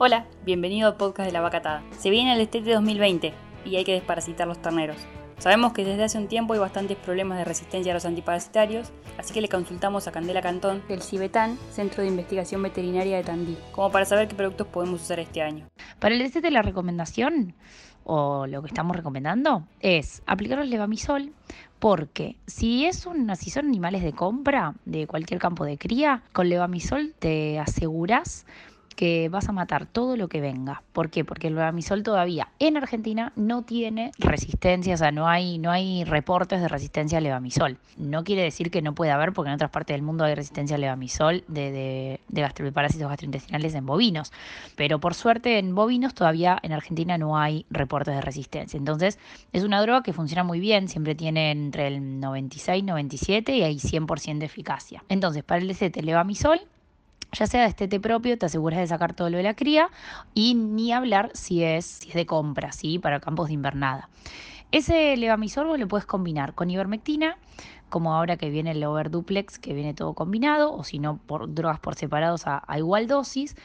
Hola, bienvenido al podcast de la vacatada. Se viene el Destete 2020 y hay que desparasitar los terneros. Sabemos que desde hace un tiempo hay bastantes problemas de resistencia a los antiparasitarios, así que le consultamos a Candela Cantón del CIBETAN, Centro de Investigación Veterinaria de Tandil, como para saber qué productos podemos usar este año. Para el destete la recomendación o lo que estamos recomendando es aplicar el levamisol porque si es una, si son animales de compra de cualquier campo de cría, con levamisol te aseguras que vas a matar todo lo que venga. ¿Por qué? Porque el levamisol todavía en Argentina no tiene resistencia, o sea, no hay, no hay reportes de resistencia al levamisol. No quiere decir que no pueda haber, porque en otras partes del mundo hay resistencia al levamisol de, de, de gastrointestinales en bovinos. Pero por suerte en bovinos todavía en Argentina no hay reportes de resistencia. Entonces es una droga que funciona muy bien, siempre tiene entre el 96 y 97 y hay 100% de eficacia. Entonces para el DCT levamisol ya sea de estete propio, te aseguras de sacar todo lo de la cría y ni hablar si es, si es de compra, ¿sí? para campos de invernada. Ese levamisol vos lo puedes combinar con ivermectina, como ahora que viene el overduplex, que viene todo combinado, o si no, por drogas por separados a, a igual dosis.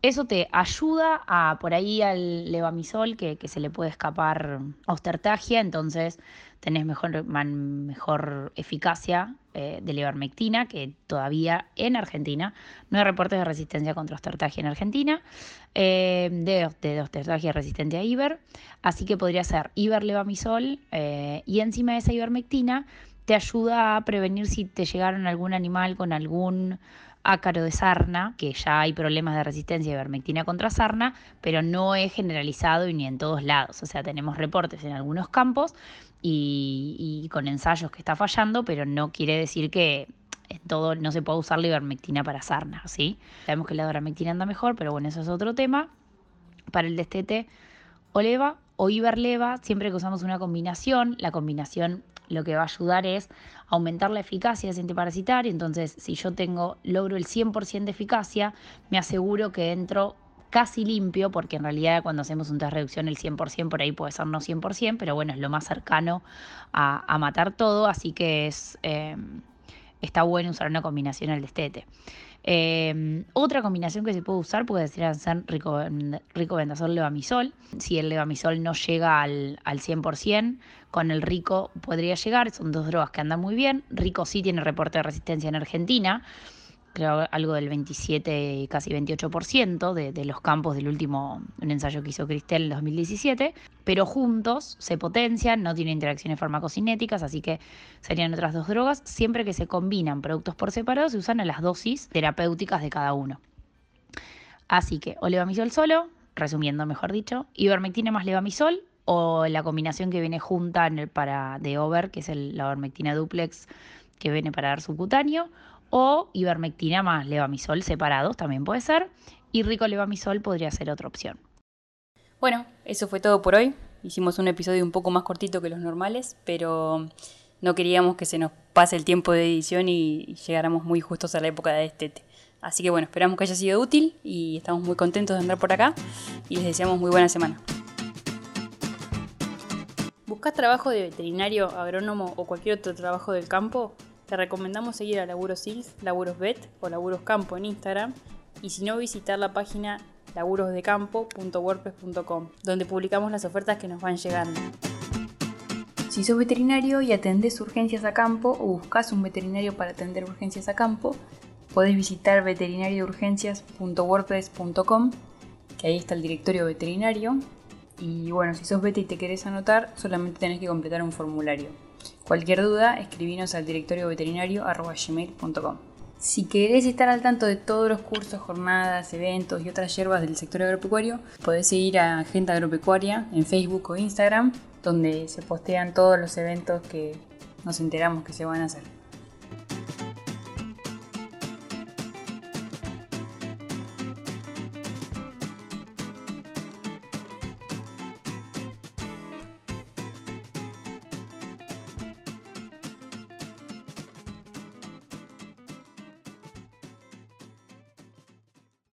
Eso te ayuda a por ahí al levamisol que, que se le puede escapar ostertagia, entonces tenés mejor, mejor eficacia eh, de la que todavía en Argentina. No hay reportes de resistencia contra ostertagia en Argentina, eh, de, ostertagia resistente a Iber, así que podría ser Iberlevamisol eh, y encima de esa ivermectina te ayuda a prevenir si te llegaron algún animal con algún ácaro de sarna, que ya hay problemas de resistencia de ivermectina contra sarna, pero no es generalizado y ni en todos lados. O sea, tenemos reportes en algunos campos y, con ensayos que está fallando, pero no quiere decir que en todo no se pueda usar la ivermectina para sarna, ¿sí? Sabemos que la ivermectina anda mejor, pero bueno, eso es otro tema. Para el destete, oleva o iberleva, siempre que usamos una combinación, la combinación lo que va a ayudar es aumentar la eficacia de ese antiparasitario. Entonces, si yo tengo, logro el 100% de eficacia, me aseguro que entro casi limpio, porque en realidad cuando hacemos un test reducción el 100% por ahí puede ser no 100%, pero bueno, es lo más cercano a, matar todo, así que es, eh, está bueno usar una combinación al destete. Eh, otra combinación que se puede usar puede ser rico, rico vendasol levamisol. Si el levamisol no llega al, al 100%, con el rico podría llegar. Son dos drogas que andan muy bien. Rico sí tiene reporte de resistencia en Argentina creo algo del 27, casi 28% de, de los campos del último ensayo que hizo Cristel en 2017, pero juntos se potencian, no tienen interacciones farmacocinéticas, así que serían otras dos drogas. Siempre que se combinan productos por separado, se usan a las dosis terapéuticas de cada uno. Así que o levamisol solo, resumiendo mejor dicho, ivermectina más levamisol o la combinación que viene junta en el para de over, que es la ivermectina duplex que viene para dar subcutáneo, o ivermectina más levamisol separados también puede ser, y rico levamisol podría ser otra opción. Bueno, eso fue todo por hoy. Hicimos un episodio un poco más cortito que los normales, pero no queríamos que se nos pase el tiempo de edición y llegáramos muy justos a la época de este. Así que bueno, esperamos que haya sido útil y estamos muy contentos de andar por acá y les deseamos muy buena semana. ¿Buscas trabajo de veterinario, agrónomo o cualquier otro trabajo del campo? Te recomendamos seguir a Laburos Sils, Laburos Vet o Laburos Campo en Instagram y si no visitar la página laburosdecampo.wordpress.com donde publicamos las ofertas que nos van llegando. Si sos veterinario y atendés urgencias a campo o buscas un veterinario para atender urgencias a campo, podés visitar veterinariourgencias.wordpress.com que ahí está el directorio veterinario. Y bueno, si sos vete y te querés anotar, solamente tenés que completar un formulario. Cualquier duda, escribinos al directorio. Si querés estar al tanto de todos los cursos, jornadas, eventos y otras hierbas del sector agropecuario, podés seguir a Agenda Agropecuaria en Facebook o Instagram, donde se postean todos los eventos que nos enteramos que se van a hacer.